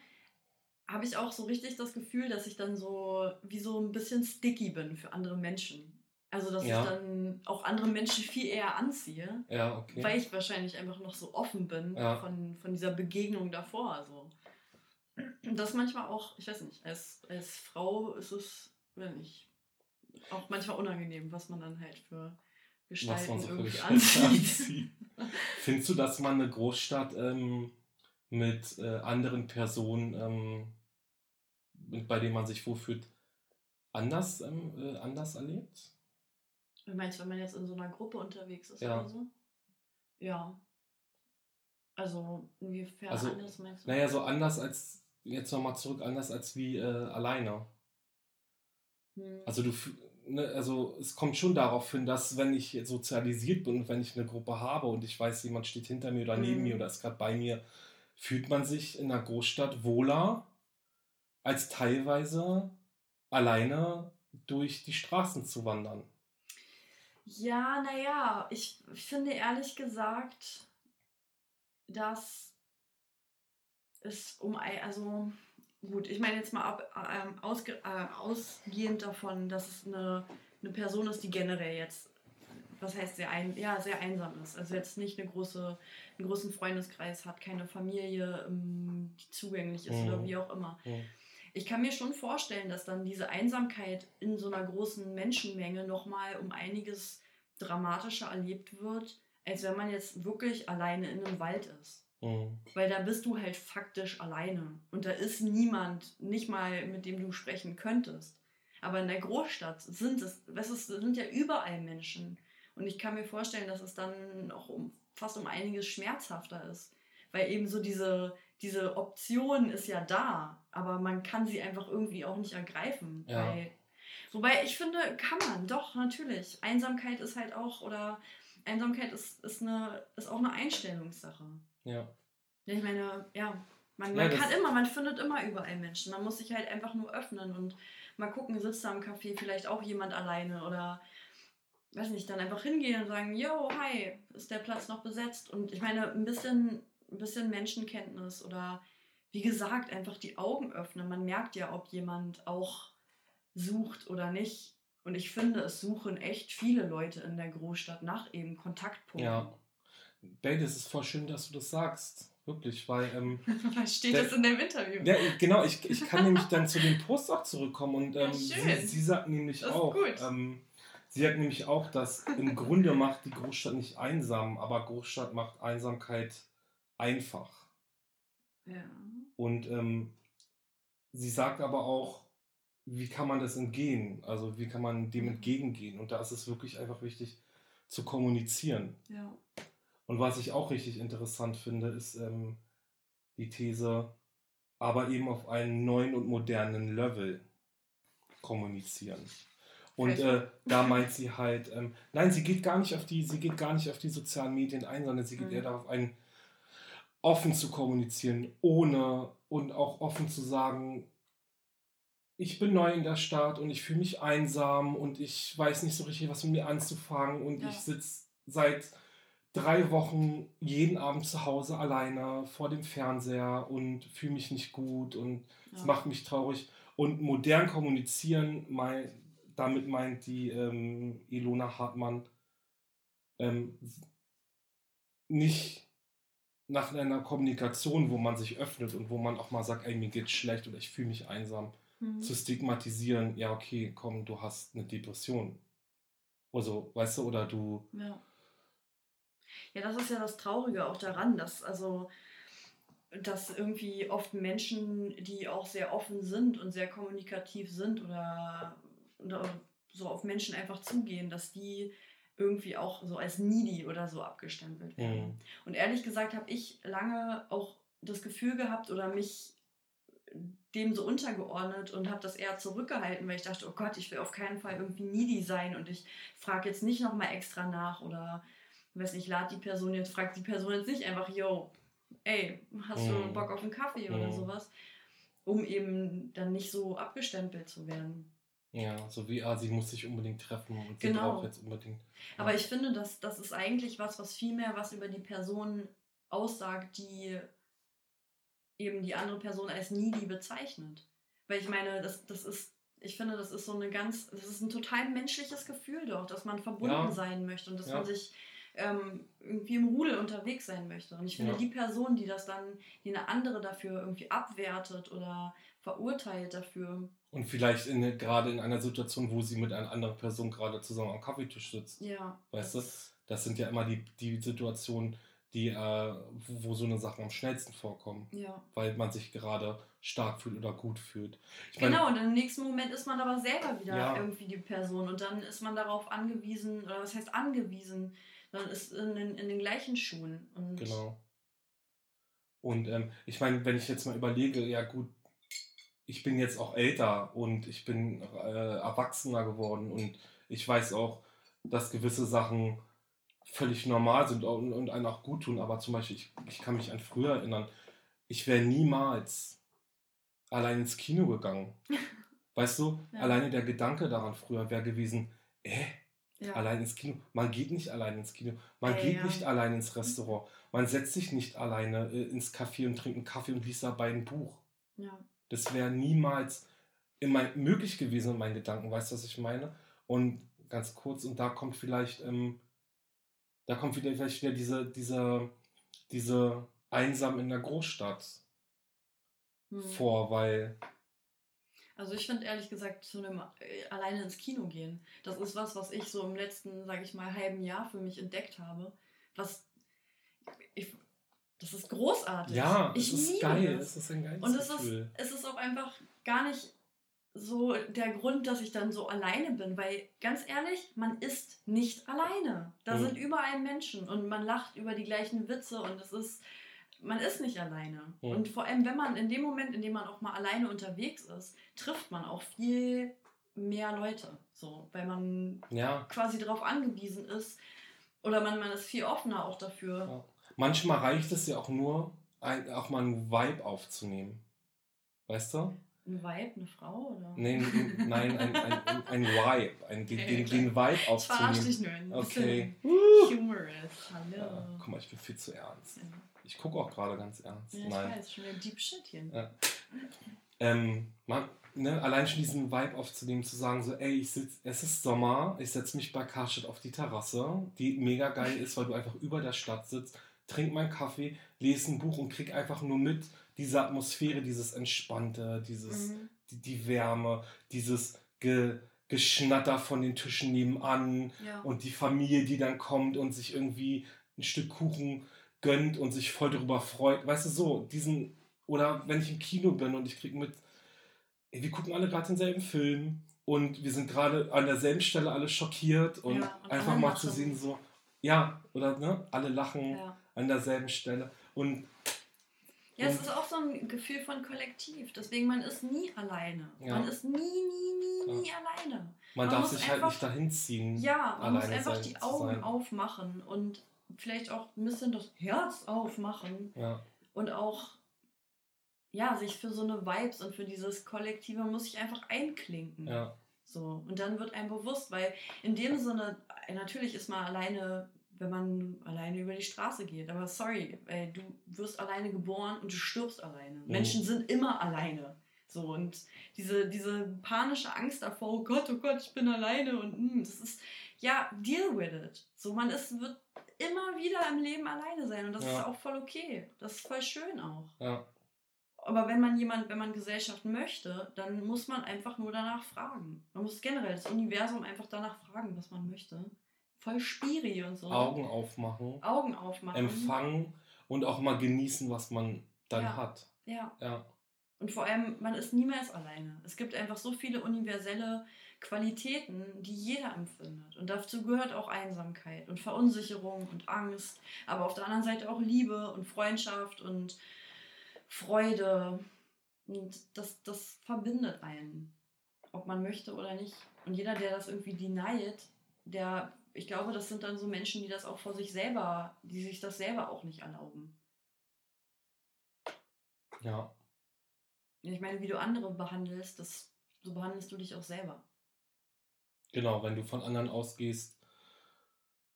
habe ich auch so richtig das Gefühl, dass ich dann so wie so ein bisschen sticky bin für andere Menschen. Also, dass Ja. ich dann auch andere Menschen viel eher anziehe. Ja, okay. Weil ich wahrscheinlich einfach noch so offen bin Ja. von, von dieser Begegnung davor. So. Und das manchmal auch, ich weiß nicht, als, als Frau ist es, weiß nicht, auch manchmal unangenehm, was man dann halt für was Gestalten man so irgendwie anzieht. *laughs* anzieht. *laughs* Findest du, dass man eine Großstadt ähm, mit äh, anderen Personen, ähm, bei denen man sich wohlfühlt, anders, ähm, äh, anders erlebt? Du meinst, wenn man jetzt in so einer Gruppe unterwegs ist Ja. oder so? Ja. Also, inwiefern Also, anders meinst du? Naja, so anders als, jetzt nochmal zurück, anders als wie äh, alleine. Hm. Also du, ne, also es kommt schon darauf hin, dass wenn ich sozialisiert bin und wenn ich eine Gruppe habe und ich weiß, jemand steht hinter mir oder neben Mhm. mir oder ist gerade bei mir, fühlt man sich in einer Großstadt wohler als teilweise alleine durch die Straßen zu wandern. Ja, naja, ich finde ehrlich gesagt, dass es um, also gut, ich meine jetzt mal ab, ähm, ausge, äh, ausgehend davon, dass es eine, eine Person ist, die generell jetzt, was heißt sehr, ein, ja, sehr einsam ist. Also jetzt nicht eine große, einen großen Freundeskreis hat, keine Familie, ähm, die zugänglich ist Mhm. oder wie auch immer. Mhm. Ich kann mir schon vorstellen, dass dann diese Einsamkeit in so einer großen Menschenmenge nochmal um einiges dramatischer erlebt wird, als wenn man jetzt wirklich alleine in einem Wald ist. Mhm. Weil da bist du halt faktisch alleine. Und da ist niemand, nicht mal mit dem du sprechen könntest. Aber in der Großstadt sind es, es ist, sind ja überall Menschen. Und ich kann mir vorstellen, dass es dann auch um, fast um einiges schmerzhafter ist. Weil eben so diese, diese Option ist ja da, aber man kann sie einfach irgendwie auch nicht ergreifen. Ja. Weil, wobei ich finde, kann man, doch, natürlich. Einsamkeit ist halt auch, oder Einsamkeit ist, ist, eine, ist auch eine Einstellungssache. Ja. Ja, ich meine, ja, man, Ja, man das- kann immer, man findet immer überall Menschen. Man muss sich halt einfach nur öffnen und mal gucken, sitzt da im Café vielleicht auch jemand alleine oder weiß nicht, dann einfach hingehen und sagen, yo, hi, ist der Platz noch besetzt? Und ich meine, ein bisschen, ein bisschen Menschenkenntnis oder wie gesagt, einfach die Augen öffnen. Man merkt ja, ob jemand auch sucht oder nicht. Und ich finde, es suchen echt viele Leute in der Großstadt nach eben Kontaktpunkten. Ja. Babe, es ist voll schön, dass du das sagst. Wirklich, weil ähm, *laughs* steht Der- das in dem Interview? Ja, genau, ich, ich kann nämlich dann zu dem Post auch zurückkommen und Ja, ähm, schön. sie, sie sagt nämlich auch, ähm, Sie sagt nämlich auch, dass im Grunde macht die Großstadt nicht einsam, aber Großstadt macht Einsamkeit einfach. Ja. Und ähm, sie sagt aber auch, wie kann man das entgehen? Also wie kann man dem entgegengehen? Und da ist es wirklich einfach wichtig zu kommunizieren. Ja. Und was ich auch richtig interessant finde, ist ähm, die These, aber eben auf einem neuen und modernen Level kommunizieren. Und äh, *laughs* da meint *laughs* sie halt, ähm, nein, sie geht gar nicht auf die, sie geht gar nicht auf die sozialen Medien ein, sondern sie geht Mhm. eher darauf ein, offen zu kommunizieren, ohne und auch offen zu sagen, ich bin neu in der Stadt und ich fühle mich einsam und ich weiß nicht so richtig, was mit mir anzufangen und Ja. ich sitze seit drei Wochen jeden Abend zu Hause alleine vor dem Fernseher und fühle mich nicht gut und es Ja. macht mich traurig. Und modern kommunizieren, mein, damit meint die ähm, Ilona Hartmann ähm, nicht nach einer Kommunikation, wo man sich öffnet und wo man auch mal sagt, ey, mir geht's schlecht oder ich fühle mich einsam, Mhm. zu stigmatisieren, ja, okay, komm, du hast eine Depression. Also, weißt du, oder du, Ja. Ja, das ist ja das Traurige auch daran, dass also dass irgendwie oft Menschen, die auch sehr offen sind und sehr kommunikativ sind oder, oder so auf Menschen einfach zugehen, dass die irgendwie auch so als needy oder so abgestempelt werden. Mhm. Und ehrlich gesagt habe ich lange auch das Gefühl gehabt oder mich dem so untergeordnet und habe das eher zurückgehalten, weil ich dachte, oh Gott, ich will auf keinen Fall irgendwie needy sein und ich frage jetzt nicht nochmal extra nach oder weiß nicht, lad die Person jetzt, fragt die Person jetzt nicht einfach, yo, ey, hast du Mhm. Bock auf einen Kaffee oder Mhm. sowas, um eben dann nicht so abgestempelt zu werden. Ja, so wie, ah, sie muss sich unbedingt treffen und sie Genau. braucht jetzt unbedingt. Aber ich finde, dass das ist eigentlich was, was viel mehr was über die Person aussagt, die eben die andere Person als needy bezeichnet. Weil ich meine, das, das ist, ich finde, das ist so eine ganz, das ist ein total menschliches Gefühl doch, dass man verbunden Ja. sein möchte und dass Ja. man sich ähm, irgendwie im Rudel unterwegs sein möchte. Und ich finde, Ja. die Person, die das dann, die eine andere dafür irgendwie abwertet oder verurteilt dafür, Und vielleicht in, gerade in einer Situation, wo sie mit einer anderen Person gerade zusammen am Kaffeetisch sitzt. ja. Weißt du? das- sind ja immer die, die Situationen, die, äh, wo, wo so eine Sachen am schnellsten vorkommen, Ja. weil man sich gerade stark fühlt oder gut fühlt. Ich meine, Genau, und im nächsten Moment ist man aber selber wieder Ja. irgendwie die Person und dann ist man darauf angewiesen, oder was heißt angewiesen, dann ist in den, in den gleichen Schuhen. Und Genau. Und ähm, ich meine, wenn ich jetzt mal überlege, ja gut, ich bin jetzt auch älter und ich bin äh, erwachsener geworden und ich weiß auch, dass gewisse Sachen völlig normal sind und, und einen auch gut tun. Aber zum Beispiel, ich, ich kann mich an früher erinnern, ich wäre niemals allein ins Kino gegangen. *laughs* Weißt du, Ja. alleine der Gedanke daran früher wäre gewesen, äh, ja. allein ins Kino. Man geht nicht allein ins Kino. Man Äh, geht ja. nicht allein ins Restaurant. Man setzt sich nicht alleine äh, ins Café und trinkt einen Kaffee und liest dabei ein Buch. ja. Das wäre niemals in mein, möglich gewesen in meinen Gedanken. Weißt du, was ich meine? Und ganz kurz, und da kommt vielleicht, ähm, da kommt wieder, vielleicht wieder diese, diese, diese einsam in der Großstadt Hm. vor, weil, Also ich finde ehrlich gesagt, zu einem äh, alleine ins Kino gehen, das ist was, was ich so im letzten, sage ich mal, halben Jahr für mich entdeckt habe. Was ich, das ist großartig. ja, ich es ist liebe geil. das. Es ist ein geiles Und es ist, Gefühl. es ist auch einfach gar nicht so der Grund, dass ich dann so alleine bin, weil ganz ehrlich, man ist nicht alleine. Da Mhm. sind überall Menschen und man lacht über die gleichen Witze und es ist, man ist nicht alleine. Mhm. Und vor allem, wenn man in dem Moment, in dem man auch mal alleine unterwegs ist, trifft man auch viel mehr Leute. So, weil man Ja, quasi darauf angewiesen ist oder man, man ist viel offener auch dafür. Ja. Manchmal reicht es ja auch nur, ein, auch mal einen Vibe aufzunehmen. Weißt du? Ein Vibe, eine Frau oder? Nee, nein, ein, ein, ein, Vibe. Ein, den, den, den Vibe Ich verarsche aufzunehmen. dich nur ein Okay. bisschen humorous. Hallo. Ja, guck mal, ich bin viel zu ernst. Ich gucke auch gerade ganz ernst. Ja, ich Nein. weiß, schon wieder Deep Shit hier. Ja. Ähm, man, ne, allein schon diesen Vibe aufzunehmen, zu sagen, so, ey, ich sitz, es ist Sommer, ich setze mich bei Karstadt auf die Terrasse, die mega geil ist, weil du einfach über der Stadt sitzt, trink meinen Kaffee, lese ein Buch und krieg einfach nur mit diese Atmosphäre, dieses Entspannte, dieses, Mhm. die, die Wärme, dieses ge, Geschnatter von den Tischen nebenan Ja. und die Familie, die dann kommt und sich irgendwie ein Stück Kuchen gönnt und sich voll darüber freut. Weißt du, so, diesen, oder wenn ich im Kino bin und ich kriege mit, ey, wir gucken alle gerade denselben Film und wir sind gerade an derselben Stelle alle schockiert und Ja, und einfach mal zu sehen, so, ja, oder ne, alle lachen Ja. An derselben Stelle und Ja, es ist auch so ein Gefühl von Kollektiv. Deswegen, man ist nie alleine. Ja. Man ist nie, nie, nie, nie alleine. man, Man darf sich halt einfach- nicht dahin ziehen. Ja, man muss einfach die Augen sein. aufmachen und vielleicht auch ein bisschen das Herz aufmachen Ja, und auch ja, sich für so eine Vibes und für dieses Kollektive muss ich einfach einklinken. ja, So, und dann wird einem bewusst, weil in dem Sinne, natürlich ist man alleine, wenn man alleine über die Straße geht. Aber sorry, ey, du wirst alleine geboren und du stirbst alleine. Menschen sind immer alleine. So, und diese, diese panische Angst davor, oh Gott, oh Gott, ich bin alleine und mm, das ist, ja, deal with it. So, man ist, wird immer wieder im Leben alleine sein und das Ja. ist auch voll okay. Das ist voll schön auch. ja, Aber wenn man jemand, wenn man Gesellschaft möchte, dann muss man einfach nur danach fragen. Man muss generell das Universum einfach danach fragen, was man möchte. Voll Spiri und so. Augen aufmachen, Augen aufmachen. empfangen und auch mal genießen, was man dann Ja. hat. Ja. Ja, Und vor allem, man ist niemals alleine. Es gibt einfach so viele universelle Qualitäten, die jeder empfindet. Und dazu gehört auch Einsamkeit und Verunsicherung und Angst. Aber auf der anderen Seite auch Liebe und Freundschaft und Freude. Und das, das verbindet einen. Ob man möchte oder nicht. Und jeder, der das irgendwie denied, der, ich glaube, das sind dann so Menschen, die das auch vor sich selber, die sich das selber auch nicht erlauben. ja, Ich meine, wie du andere behandelst, das, so behandelst du dich auch selber. genau, wenn du von anderen ausgehst,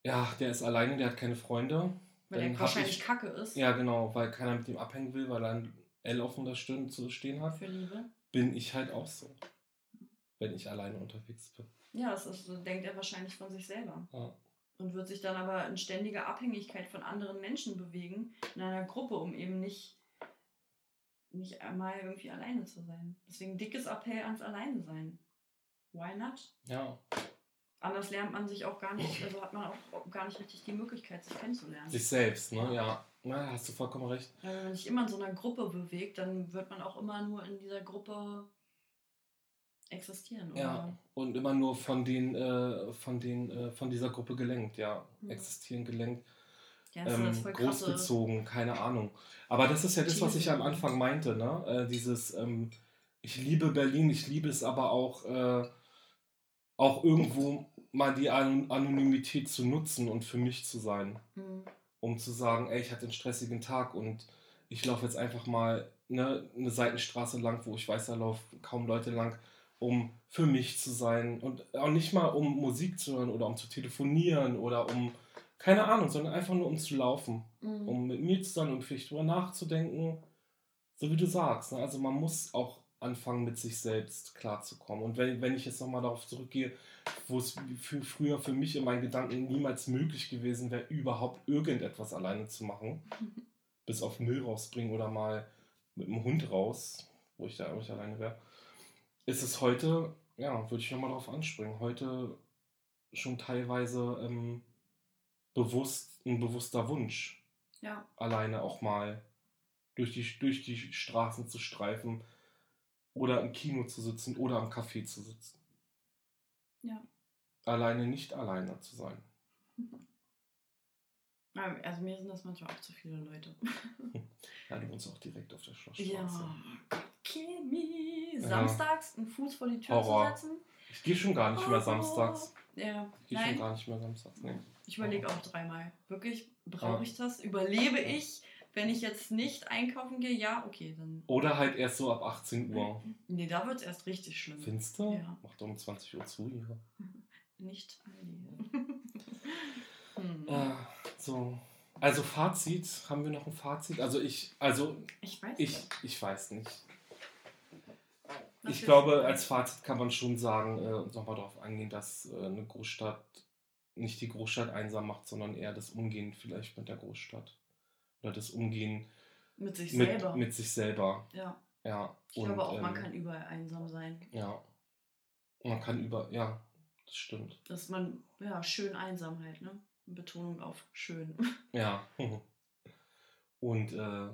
ja, der ist alleine, der hat keine Freunde. Weil dann der hab wahrscheinlich ich- Kacke ist. Ja, genau, weil keiner mit ihm abhängen will, weil er ein L auf der Stirn zu stehen hat, Für Liebe. bin ich halt auch so. Wenn ich alleine unterwegs bin. Ja, das ist, denkt er wahrscheinlich von sich selber. Ja. Und wird sich dann aber in ständiger Abhängigkeit von anderen Menschen bewegen, in einer Gruppe, um eben nicht, nicht einmal irgendwie alleine zu sein. Deswegen dickes Appell ans Alleine sein. Why not? Ja, Anders lernt man sich auch gar nicht, also hat man auch gar nicht richtig die Möglichkeit, sich kennenzulernen. sich selbst, ne? Ja, ja hast du vollkommen recht. Wenn man sich immer in so einer Gruppe bewegt, dann wird man auch immer nur in dieser Gruppe existieren. Oder? Ja, und immer nur von den, äh, von den, äh, von dieser Gruppe gelenkt, ja. Ja. Existieren gelenkt, Ja, das ähm, das voll krasse. großgezogen, keine Ahnung. Aber das ist ja das, was ich am. Anfang meinte, ne? Äh, dieses, ähm, ich liebe Berlin, ich liebe es aber auch, äh, auch irgendwo mal die An Anonymität zu nutzen und für mich zu sein. Mhm. um zu sagen, ey, ich hatte einen stressigen Tag und ich laufe jetzt einfach mal ne, eine Seitenstraße lang, wo ich weiß, da laufen kaum Leute lang, um für mich zu sein und auch nicht mal um Musik zu hören oder um zu telefonieren oder um, keine Ahnung, sondern einfach nur um zu laufen, Mhm. um mit mir zu sein und vielleicht drüber nachzudenken, so wie du sagst. Ne? Also man muss auch anfangen, mit sich selbst klarzukommen. Und wenn, wenn ich jetzt nochmal darauf zurückgehe, wo es für, früher für mich in meinen Gedanken niemals möglich gewesen wäre, überhaupt irgendetwas alleine zu machen, bis auf Müll rausbringen oder mal mit dem Hund raus, wo ich da auch nicht alleine wäre, ist es heute, ja, würde ich nochmal darauf anspringen, heute schon teilweise ähm, bewusst, ein bewusster Wunsch, Ja, alleine auch mal durch die, durch die Straßen zu streifen oder im Kino zu sitzen oder am Café zu sitzen. ja. Alleine nicht alleine zu sein. Ja, Also mir sind das manchmal auch zu viele Leute. *laughs* Ja, du wohnst auch direkt auf der Schlossstraße. Ja, Gott, kill me. Ja. Samstags einen Fuß vor die Tür Horror. zu setzen. Ich gehe schon gar nicht mehr Oh. samstags. Ja, Ich gehe schon gar nicht mehr samstags. Nee. Ich überlege auch dreimal. Wirklich, brauche ich das? Überlebe ich? Wenn ich jetzt nicht einkaufen gehe, ja, okay, dann. Oder halt erst so ab 18 Uhr. *laughs* Nee, da wird es erst richtig schlimm. Findest du? Ja. Macht doch um 20 Uhr zu hier. *laughs* Nicht Aldi. hm. Äh, so. Also Fazit, haben wir noch ein Fazit? Also ich, also Ich weiß ich, nicht. ich weiß nicht. Was Ich glaube, als Fazit kann man schon sagen äh, und nochmal darauf eingehen, dass äh, eine Großstadt nicht die Großstadt einsam macht, sondern eher das Umgehen vielleicht mit der Großstadt. Oder das Umgehen Mit sich mit, selber. mit sich selber. ja. Ja. Ich glaube auch, man ähm, kann überall einsam sein. Ja. Man kann über, ja, das stimmt. Dass man, ja, schön einsam halt, ne? Betonung auf schön. *laughs* Ja. Und äh,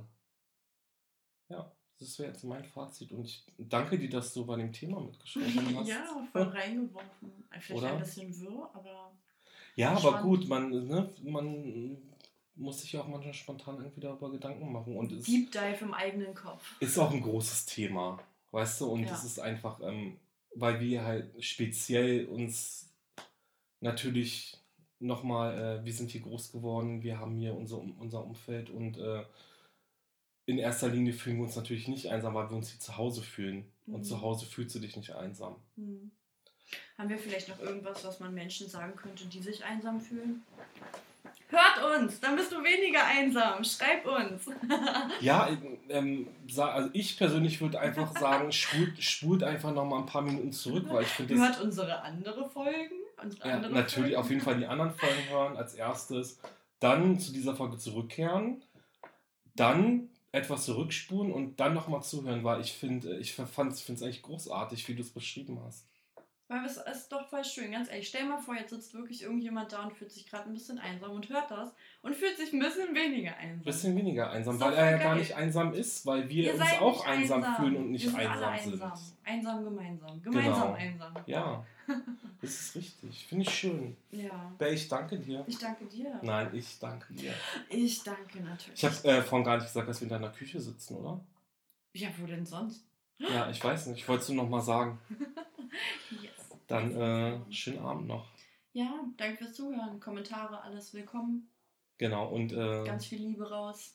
ja, das wäre jetzt mein Fazit. Und ich danke dir, dass du bei dem Thema mitgeschrieben *laughs* hast. ja, voll reingeworfen. Vielleicht Oder? ein bisschen wirr, aber. Ja, aber Spannend. gut, man, ne, man muss sich ja auch manchmal spontan irgendwie darüber Gedanken machen. Und es Deep Dive im eigenen Kopf. ist auch ein großes Thema, weißt du? Und Ja. es ist einfach, ähm, weil wir halt speziell uns natürlich nochmal, äh, wir sind hier groß geworden, wir haben hier unser, unser Umfeld und äh, in erster Linie fühlen wir uns natürlich nicht einsam, weil wir uns hier zu Hause fühlen. Und Mhm. zu Hause fühlst du dich nicht einsam. Hm. Haben wir vielleicht noch irgendwas, was man Menschen sagen könnte, die sich einsam fühlen? Hört uns, dann bist du weniger einsam. Schreib uns. *laughs* Ja, ähm, also ich persönlich würde einfach sagen, spult, spult einfach nochmal ein paar Minuten zurück, weil ich finde. Hört unsere andere Folgen. Ja, natürlich Folgen. auf jeden Fall die anderen Folgen hören als erstes, dann zu dieser Folge zurückkehren, dann etwas zurückspulen und dann nochmal zuhören, weil ich finde, ich finde es eigentlich großartig, wie du es beschrieben hast. Weil es ist doch voll schön, ganz ehrlich. Stell mal vor, jetzt sitzt wirklich irgendjemand da und fühlt sich gerade ein bisschen einsam und hört das und fühlt sich ein bisschen weniger einsam. Ein bisschen weniger einsam, weil er ja gar nicht einsam ist, weil wir Ihr uns auch nicht einsam, fühlen und nicht Wir sind einsam, alle sind. einsam. Einsam gemeinsam. Gemeinsam einsam. Ja, das ist richtig. Finde ich schön. Ja. Bär, ich danke dir. Ich danke dir. Nein, ich danke dir. Ich danke natürlich. Ich habe äh, vorhin gar nicht gesagt, dass wir in deiner Küche sitzen, oder? ja, wo denn sonst? Ja, ich weiß nicht. Ich wollte es nur noch mal sagen. Yes. *laughs* Dann äh, schönen Abend noch. Ja, danke fürs Zuhören. Kommentare, alles willkommen. Genau, und äh, Ganz viel Liebe raus.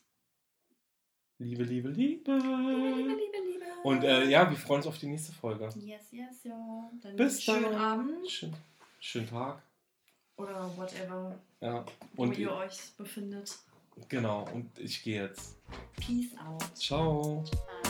Liebe, Liebe, Liebe. Liebe, Liebe, Liebe. Und äh, ja, wir freuen uns auf die nächste Folge. Yes, yes, ja. Dann Bis schönen dann. Abend Schön, schönen Tag. oder whatever, Ja, wo und ihr euch befindet. genau, und ich gehe jetzt. Peace out. Ciao. Ciao.